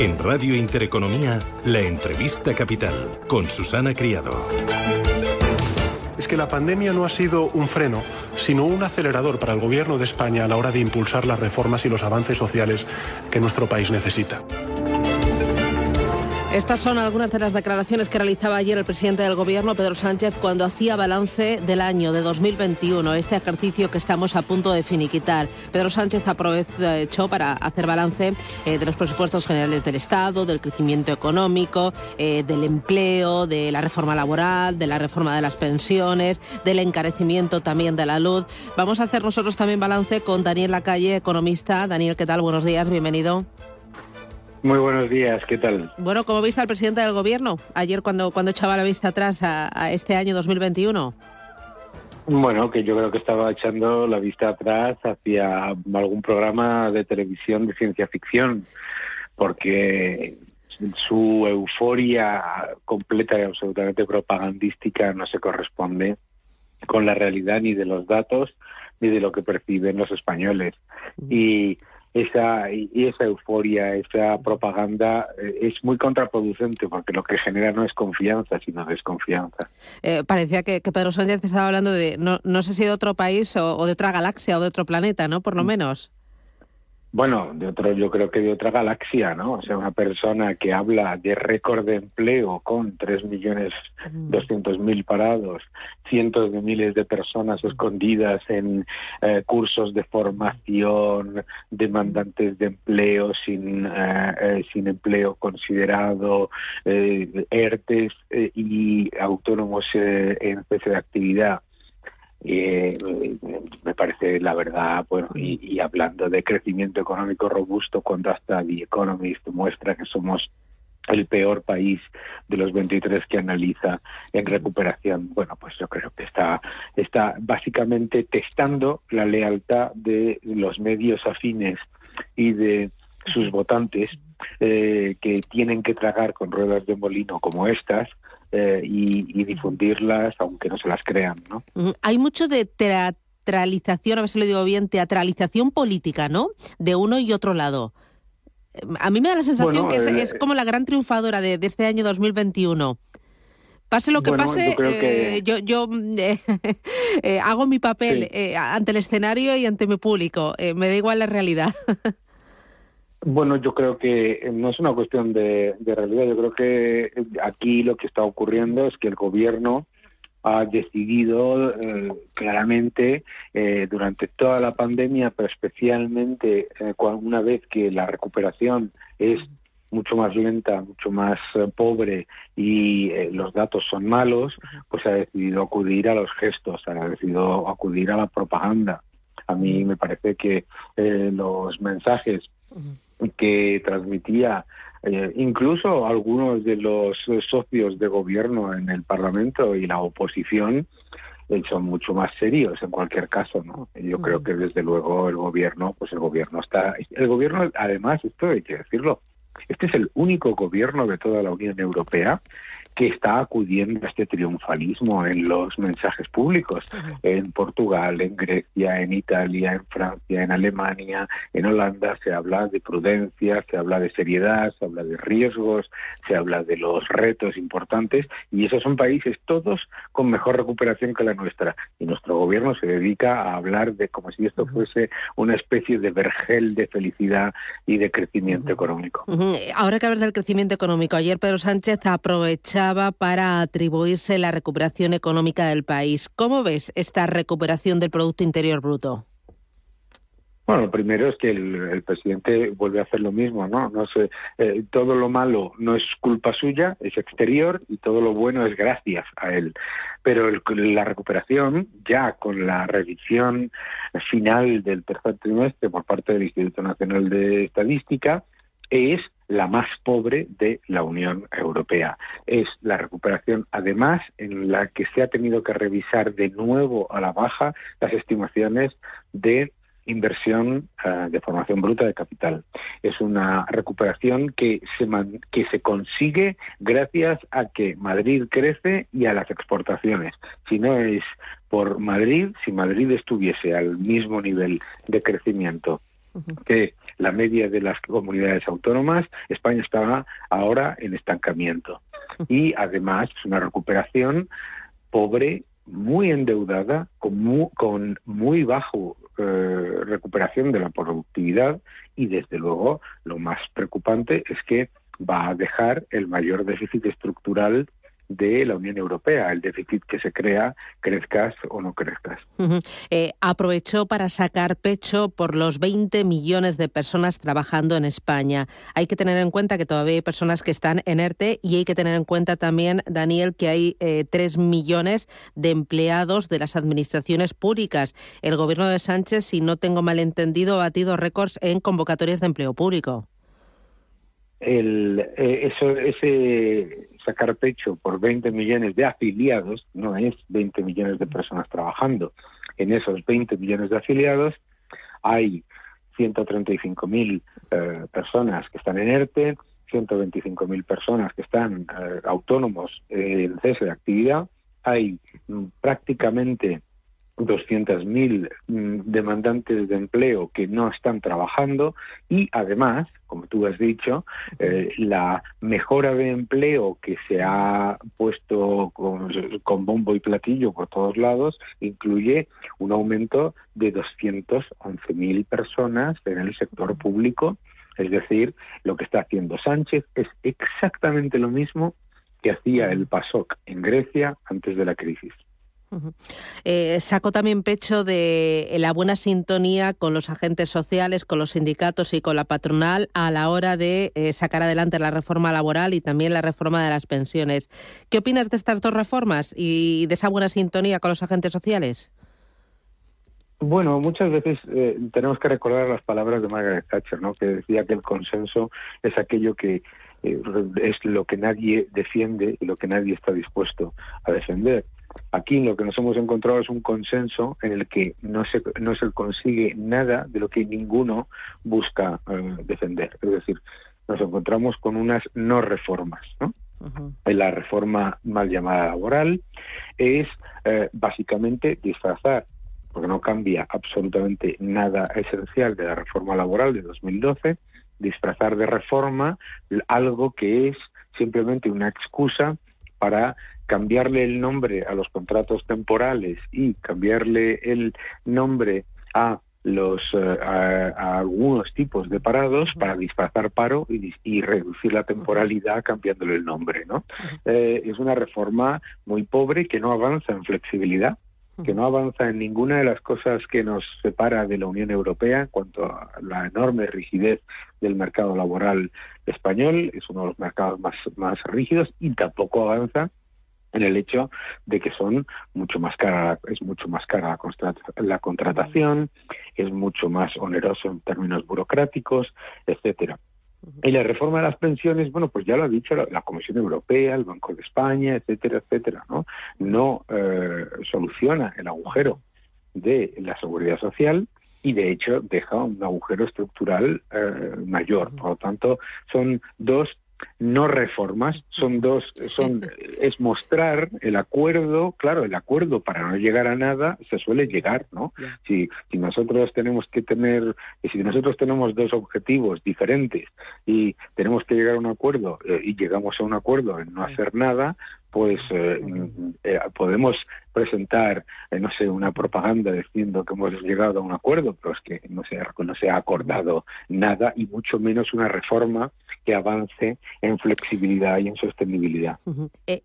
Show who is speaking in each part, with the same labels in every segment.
Speaker 1: En Radio Intereconomía, la entrevista capital con Susana Criado.
Speaker 2: Es que la pandemia no ha sido un freno, sino un acelerador para el gobierno de España a la hora de impulsar las reformas y los avances sociales que nuestro país necesita.
Speaker 3: Estas son algunas de las declaraciones que realizaba ayer el presidente del Gobierno, Pedro Sánchez, cuando hacía balance del año de 2021, este ejercicio que estamos a punto de finiquitar. Pedro Sánchez aprovechó para hacer balance eh, de los presupuestos generales del Estado, del crecimiento económico, eh, del empleo, de la reforma laboral, de la reforma de las pensiones, del encarecimiento también de la luz. Vamos a hacer nosotros también balance con Daniel Lacalle, economista. Daniel, ¿qué tal? Buenos días, bienvenido.
Speaker 4: Muy buenos días, ¿qué tal?
Speaker 3: Bueno, ¿cómo viste al presidente del gobierno ayer cuando, cuando echaba la vista atrás a, este año 2021?
Speaker 4: Bueno, que yo creo que estaba echando la vista atrás hacia algún programa de televisión de ciencia ficción, porque su euforia completa y absolutamente propagandística no se corresponde con la realidad ni de los datos ni de lo que perciben los españoles. Y esa y esa euforia, esa propaganda eh, es muy contraproducente porque lo que genera no es confianza, sino desconfianza.
Speaker 3: Eh, parecía que, Pedro Sánchez estaba hablando de no, no sé si de otro país o, o, de otra galaxia o de otro planeta, ¿no? Por lo mm. menos.
Speaker 4: Bueno, de otro, yo creo que de otra galaxia, ¿no? O sea, una persona que habla de récord de empleo con tres millones doscientos mil parados, cientos de miles de personas escondidas en eh, cursos de formación, demandantes de empleo sin, eh, eh, sin empleo considerado, ERTES y autónomos en especie de actividad eh, me parece la verdad, bueno, y, hablando de crecimiento económico robusto, cuando hasta The Economist muestra que somos el peor país de los 23 que analiza en recuperación. Bueno, pues yo creo que está, está básicamente testando la lealtad de los medios afines y de sus votantes eh, que tienen que tragar con ruedas de molino como estas eh, y, difundirlas aunque no se las crean. ¿no?
Speaker 3: Hay mucho de teatralización, a ver si lo digo bien, teatralización política, ¿no? De uno y otro lado. A mí me da la sensación que es, eh, como la gran triunfadora de, este año 2021. Pase lo que pase, yo, yo, hago mi papel ante el escenario y ante mi público. me da igual la realidad.
Speaker 4: Bueno, yo creo que no es una cuestión de, realidad. Yo creo que aquí lo que está ocurriendo es que el gobierno ha decidido eh, claramente eh, durante toda la pandemia, pero especialmente eh, una vez que la recuperación es mucho más lenta, mucho más pobre y los datos son malos, pues ha decidido acudir a los gestos, ha decidido acudir a la propaganda. A mí me parece que los mensajes que transmitía eh, incluso algunos de los socios de gobierno en el Parlamento y la oposición eh, son mucho más serios en cualquier caso, ¿no? Yo creo que desde luego el gobierno, pues el gobierno está, el gobierno además esto hay que decirlo, este es el único gobierno de toda la Unión Europea que está acudiendo a este triunfalismo en los mensajes públicos. En Portugal, en Grecia, en Italia, en Francia, en Alemania, en Holanda se habla de prudencia, se habla de seriedad, se habla de riesgos, se habla de los retos importantes y esos son países todos con mejor recuperación que la nuestra. Y nuestro gobierno se dedica a hablar de como si esto fuese una especie de vergel de felicidad y de crecimiento económico.
Speaker 3: Ahora que hablas del crecimiento económico, ayer Pedro Sánchez para atribuirse la recuperación económica del país. ¿Cómo ves esta recuperación del Producto Interior Bruto?
Speaker 4: Bueno, lo primero es que el, presidente vuelve a hacer lo mismo, ¿no? no sé, eh, todo lo malo no es culpa suya, es exterior y todo lo bueno es gracias a él. Pero la recuperación, ya con la revisión final del tercer trimestre por parte del Instituto Nacional de Estadística, es la más pobre de la Unión Europea. Es la recuperación, además, en la que se ha tenido que revisar de nuevo a la baja las estimaciones de inversión eh, de formación bruta de capital. Es una recuperación que se, que se consigue gracias a que Madrid crece y a las exportaciones. Si no es por Madrid, si Madrid estuviese al mismo nivel de crecimiento que la media de las comunidades autónomas, España está ahora en estancamiento. Y además es una recuperación pobre, muy endeudada, con muy, con muy bajo eh, recuperación de la productividad y desde luego lo más preocupante es que va a dejar el mayor déficit estructural de la Unión Europea, el déficit que se crea, crezcas o no crezcas.
Speaker 3: Eh, aprovechó para sacar pecho por los 20 millones de personas trabajando en España. Hay que tener en cuenta que todavía hay personas que están en ERTE y hay que tener en cuenta también, Daniel, que hay eh, 3 millones de empleados de las administraciones públicas. El gobierno de Sánchez, si no tengo mal entendido, ha batido récords en convocatorias de empleo público.
Speaker 4: El, eh, eso, ese sacar pecho por 20 millones de afiliados, no es 20 millones de personas trabajando. En esos 20 millones de afiliados hay 135.000 eh, personas que están en ERTE, 125.000 personas que están eh, autónomos en cese de actividad, hay mm, prácticamente 200.000 mm, demandantes de empleo que no están trabajando y además, como tú has dicho, eh, la mejora de empleo que se ha puesto con, con, bombo y platillo por todos lados incluye un aumento de 211.000 personas en el sector público. Es decir, lo que está haciendo Sánchez es exactamente lo mismo que hacía el PASOK en Grecia antes de la crisis.
Speaker 3: Eh, sacó también pecho de la buena sintonía con los agentes sociales, con los sindicatos y con la patronal a la hora de eh, sacar adelante la reforma laboral y también la reforma de las pensiones. ¿Qué opinas de estas dos reformas y de esa buena sintonía con los agentes sociales?
Speaker 4: Bueno, muchas veces eh, tenemos que recordar las palabras de Margaret Thatcher, ¿no? que decía que el consenso es aquello que eh, es lo que nadie defiende y lo que nadie está dispuesto a defender. Aquí lo que nos hemos encontrado es un consenso en el que no se, no se consigue nada de lo que ninguno busca eh, defender. Es decir, nos encontramos con unas no reformas. ¿no? La reforma mal llamada laboral es eh, básicamente disfrazar, porque no cambia absolutamente nada esencial de la reforma laboral de 2012, disfrazar de reforma algo que es simplemente una excusa para cambiarle el nombre a los contratos temporales y cambiarle el nombre a los eh, a, algunos tipos de parados para disfrazar paro y, reducir la temporalidad cambiándole el nombre no eh, es una reforma muy pobre que no avanza en flexibilidad que no avanza en ninguna de las cosas que nos separa de la Unión Europea en cuanto a la enorme rigidez del mercado laboral español, es uno de los mercados más, más rígidos y tampoco avanza en el hecho de que son mucho más cara es mucho más cara la, contratación es mucho más oneroso en términos burocráticos etcétera y la reforma de las pensiones, bueno, pues ya lo ha dicho la, Comisión Europea, el Banco de España, etcétera, etcétera, ¿no? No eh, soluciona el agujero de la seguridad social y de hecho deja un agujero estructural eh, mayor. Por lo tanto, son dos no reformas, son dos, son, es mostrar el acuerdo, claro, el acuerdo para no llegar a nada se suele llegar, ¿no? Si, si nosotros tenemos que tener, si nosotros tenemos dos objetivos diferentes y tenemos que llegar a un acuerdo eh, y llegamos a un acuerdo en no hacer nada, pues eh, eh, podemos presentar, eh, no sé, una propaganda diciendo que hemos llegado a un acuerdo, pero es que no se, no se ha acordado nada y mucho menos una reforma que avance en flexibilidad y en sostenibilidad.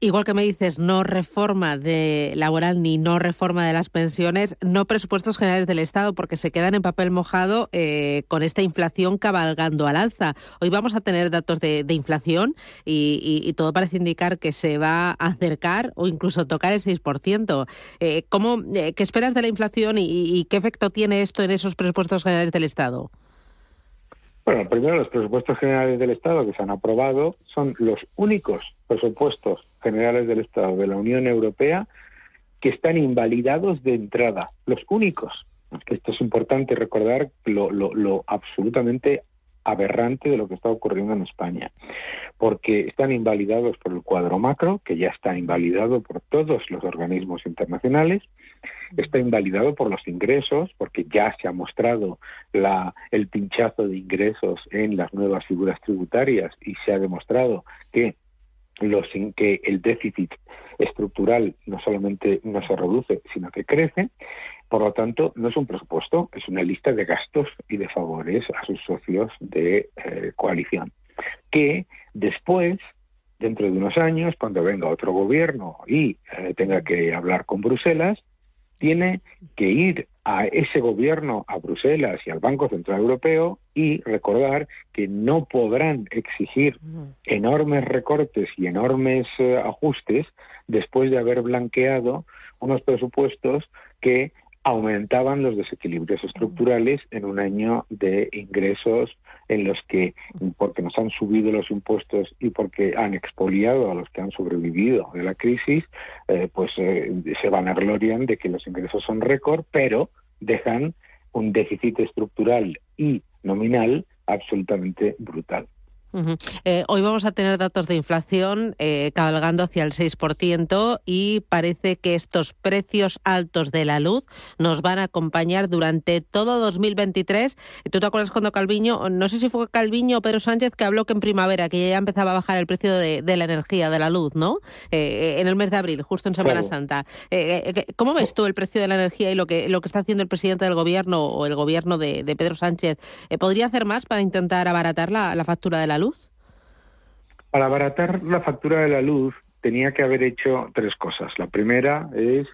Speaker 3: igual que me dices, no reforma de laboral ni no reforma de las pensiones, no presupuestos generales del Estado, porque se quedan en papel mojado con esta inflación cabalgando al alza. Hoy vamos a tener datos de, inflación y todo parece indicar que se va acercar o incluso tocar el 6%. Eh, ¿cómo, eh, ¿Qué esperas de la inflación y, qué efecto tiene esto en esos presupuestos generales del Estado?
Speaker 4: Bueno, primero los presupuestos generales del Estado que se han aprobado son los únicos presupuestos generales del Estado de la Unión Europea que están invalidados de entrada, los únicos. Esto es importante recordar lo, lo, lo absolutamente aberrante de lo que está ocurriendo en España, porque están invalidados por el cuadro macro, que ya está invalidado por todos los organismos internacionales, está invalidado por los ingresos, porque ya se ha mostrado la, el pinchazo de ingresos en las nuevas figuras tributarias y se ha demostrado que los, que el déficit estructural no solamente no se reduce, sino que crece. Por lo tanto, no es un presupuesto, es una lista de gastos y de favores a sus socios de eh, coalición, que después dentro de unos años, cuando venga otro gobierno y eh, tenga que hablar con Bruselas, tiene que ir a ese gobierno, a Bruselas y al Banco Central Europeo y recordar que no podrán exigir enormes recortes y enormes eh, ajustes después de haber blanqueado unos presupuestos que aumentaban los desequilibrios estructurales en un año de ingresos en los que, porque nos han subido los impuestos y porque han expoliado a los que han sobrevivido de la crisis, eh, pues eh, se van a gloriar de que los ingresos son récord, pero dejan un déficit estructural y nominal absolutamente brutal.
Speaker 3: Eh, hoy vamos a tener datos de inflación eh, cabalgando hacia el 6% y parece que estos precios altos de la luz nos van a acompañar durante todo 2023. ¿Tú te acuerdas cuando Calviño, no sé si fue Calviño o Pedro Sánchez, que habló que en primavera, que ya empezaba a bajar el precio de, la energía, de la luz, ¿no? Eh, en el mes de abril, justo en Semana Santa. ¿Cómo ves tú el precio de la energía y lo que, lo que está haciendo el presidente del gobierno o el gobierno de, Pedro Sánchez? ¿Podría hacer más para intentar abaratar la, la factura de la luz?
Speaker 4: Para abaratar la factura de la luz tenía que haber hecho tres cosas. La primera es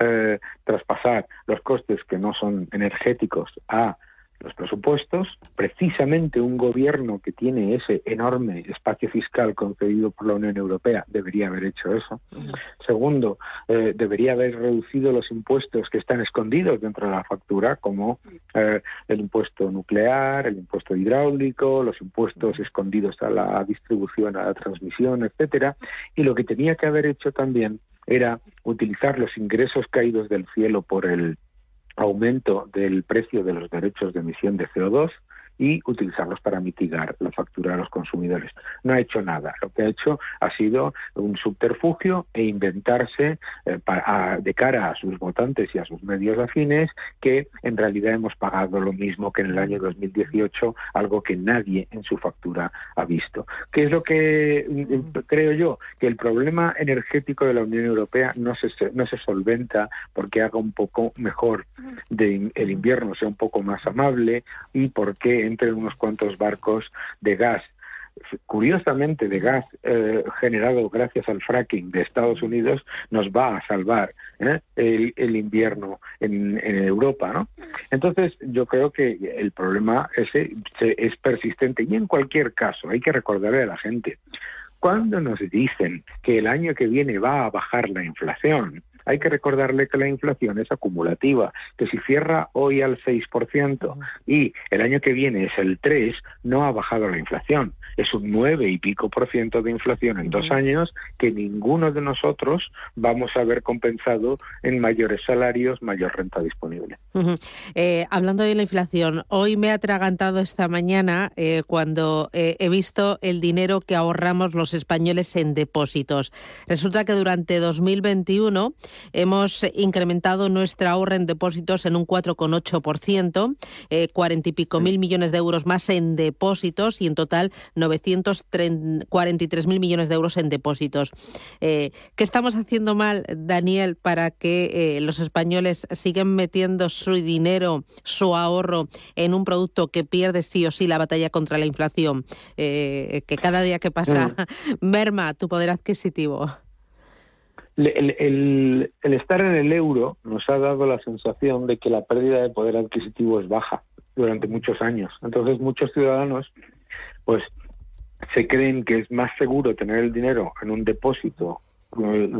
Speaker 4: eh, traspasar los costes que no son energéticos a los presupuestos, precisamente un gobierno que tiene ese enorme espacio fiscal concedido por la Unión Europea debería haber hecho eso. Segundo, eh, debería haber reducido los impuestos que están escondidos dentro de la factura, como eh, el impuesto nuclear, el impuesto hidráulico, los impuestos escondidos a la distribución, a la transmisión, etcétera. Y lo que tenía que haber hecho también era utilizar los ingresos caídos del cielo por el aumento del precio de los derechos de emisión de CO2 y utilizarlos para mitigar la factura de los consumidores. No ha hecho nada. Lo que ha hecho ha sido un subterfugio e inventarse eh, de cara a sus votantes y a sus medios afines que en realidad hemos pagado lo mismo que en el año 2018, algo que nadie en su factura ha visto. ¿Qué es lo que mm, creo yo? Que el problema energético de la Unión Europea no se, no se solventa porque haga un poco mejor de, el invierno, sea un poco más amable y porque entre unos cuantos barcos de gas curiosamente de gas eh, generado gracias al fracking de Estados Unidos nos va a salvar ¿eh? el, invierno en, Europa ¿no? entonces yo creo que el problema ese es persistente y en cualquier caso hay que recordarle a la gente cuando nos dicen que el año que viene va a bajar la inflación hay que recordarle que la inflación es acumulativa, que si cierra hoy al 6% y el año que viene es el 3%, no ha bajado la inflación. Es un 9 y pico por ciento de inflación en dos años que ninguno de nosotros vamos a ver compensado en mayores salarios, mayor renta disponible.
Speaker 3: Eh, hablando de la inflación, hoy me ha atragantado esta mañana eh, cuando eh, he visto el dinero que ahorramos los españoles en depósitos. Resulta que durante 2021 Hemos incrementado nuestra ahorro en depósitos en un 4,8%, eh, 40 y pico mil millones de euros más en depósitos y en total 943 mil millones de euros en depósitos. Eh, ¿Qué estamos haciendo mal, Daniel, para que eh, los españoles sigan metiendo su dinero, su ahorro en un producto que pierde sí o sí la batalla contra la inflación? Eh, que cada día que pasa merma tu poder adquisitivo.
Speaker 4: El, estar en el euro nos ha dado la sensación de que la pérdida de poder adquisitivo es baja durante muchos años. Entonces muchos ciudadanos pues se creen que es más seguro tener el dinero en un depósito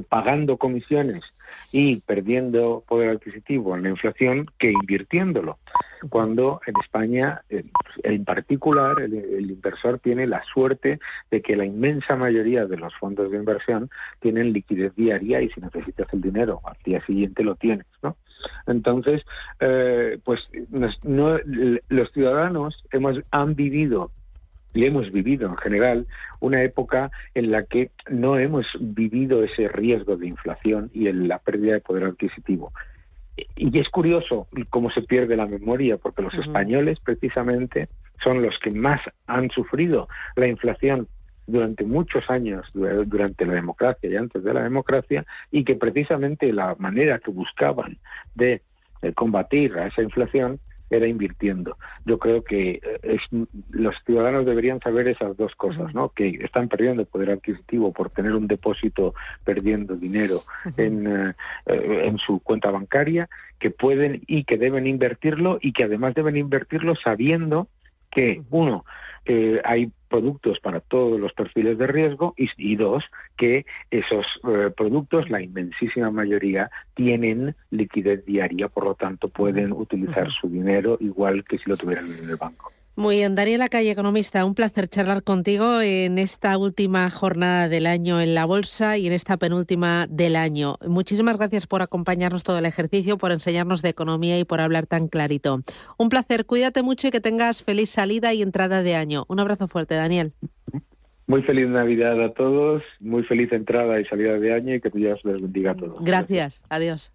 Speaker 4: pagando comisiones y perdiendo poder adquisitivo en la inflación que invirtiéndolo. Cuando en España, en particular, el, inversor tiene la suerte de que la inmensa mayoría de los fondos de inversión tienen liquidez diaria y si necesitas el dinero al día siguiente lo tienes, ¿no? Entonces, eh, pues no, los ciudadanos hemos han vivido y hemos vivido en general una época en la que no hemos vivido ese riesgo de inflación y la pérdida de poder adquisitivo. y es curioso cómo se pierde la memoria, porque los españoles precisamente son los que más han sufrido la inflación durante muchos años, durante la democracia y antes de la democracia, y que precisamente la manera que buscaban de combatir a esa inflación era invirtiendo. Yo creo que eh, es, los ciudadanos deberían saber esas dos cosas, ¿no? Que están perdiendo poder adquisitivo por tener un depósito perdiendo dinero en, eh, eh, en su cuenta bancaria, que pueden y que deben invertirlo y que además deben invertirlo sabiendo que, uno, eh, hay productos para todos los perfiles de riesgo y, dos, que esos eh, productos, la inmensísima mayoría, tienen liquidez diaria, por lo tanto pueden utilizar su dinero igual que si lo tuvieran en el banco.
Speaker 3: Muy bien, Daniela Calle, economista, un placer charlar contigo en esta última jornada del año en la bolsa y en esta penúltima del año. Muchísimas gracias por acompañarnos todo el ejercicio, por enseñarnos de economía y por hablar tan clarito. Un placer, cuídate mucho y que tengas feliz salida y entrada de año. Un abrazo fuerte, Daniel.
Speaker 4: Muy feliz Navidad a todos, muy feliz entrada y salida de año y que Dios les bendiga a todos.
Speaker 3: Gracias, adiós.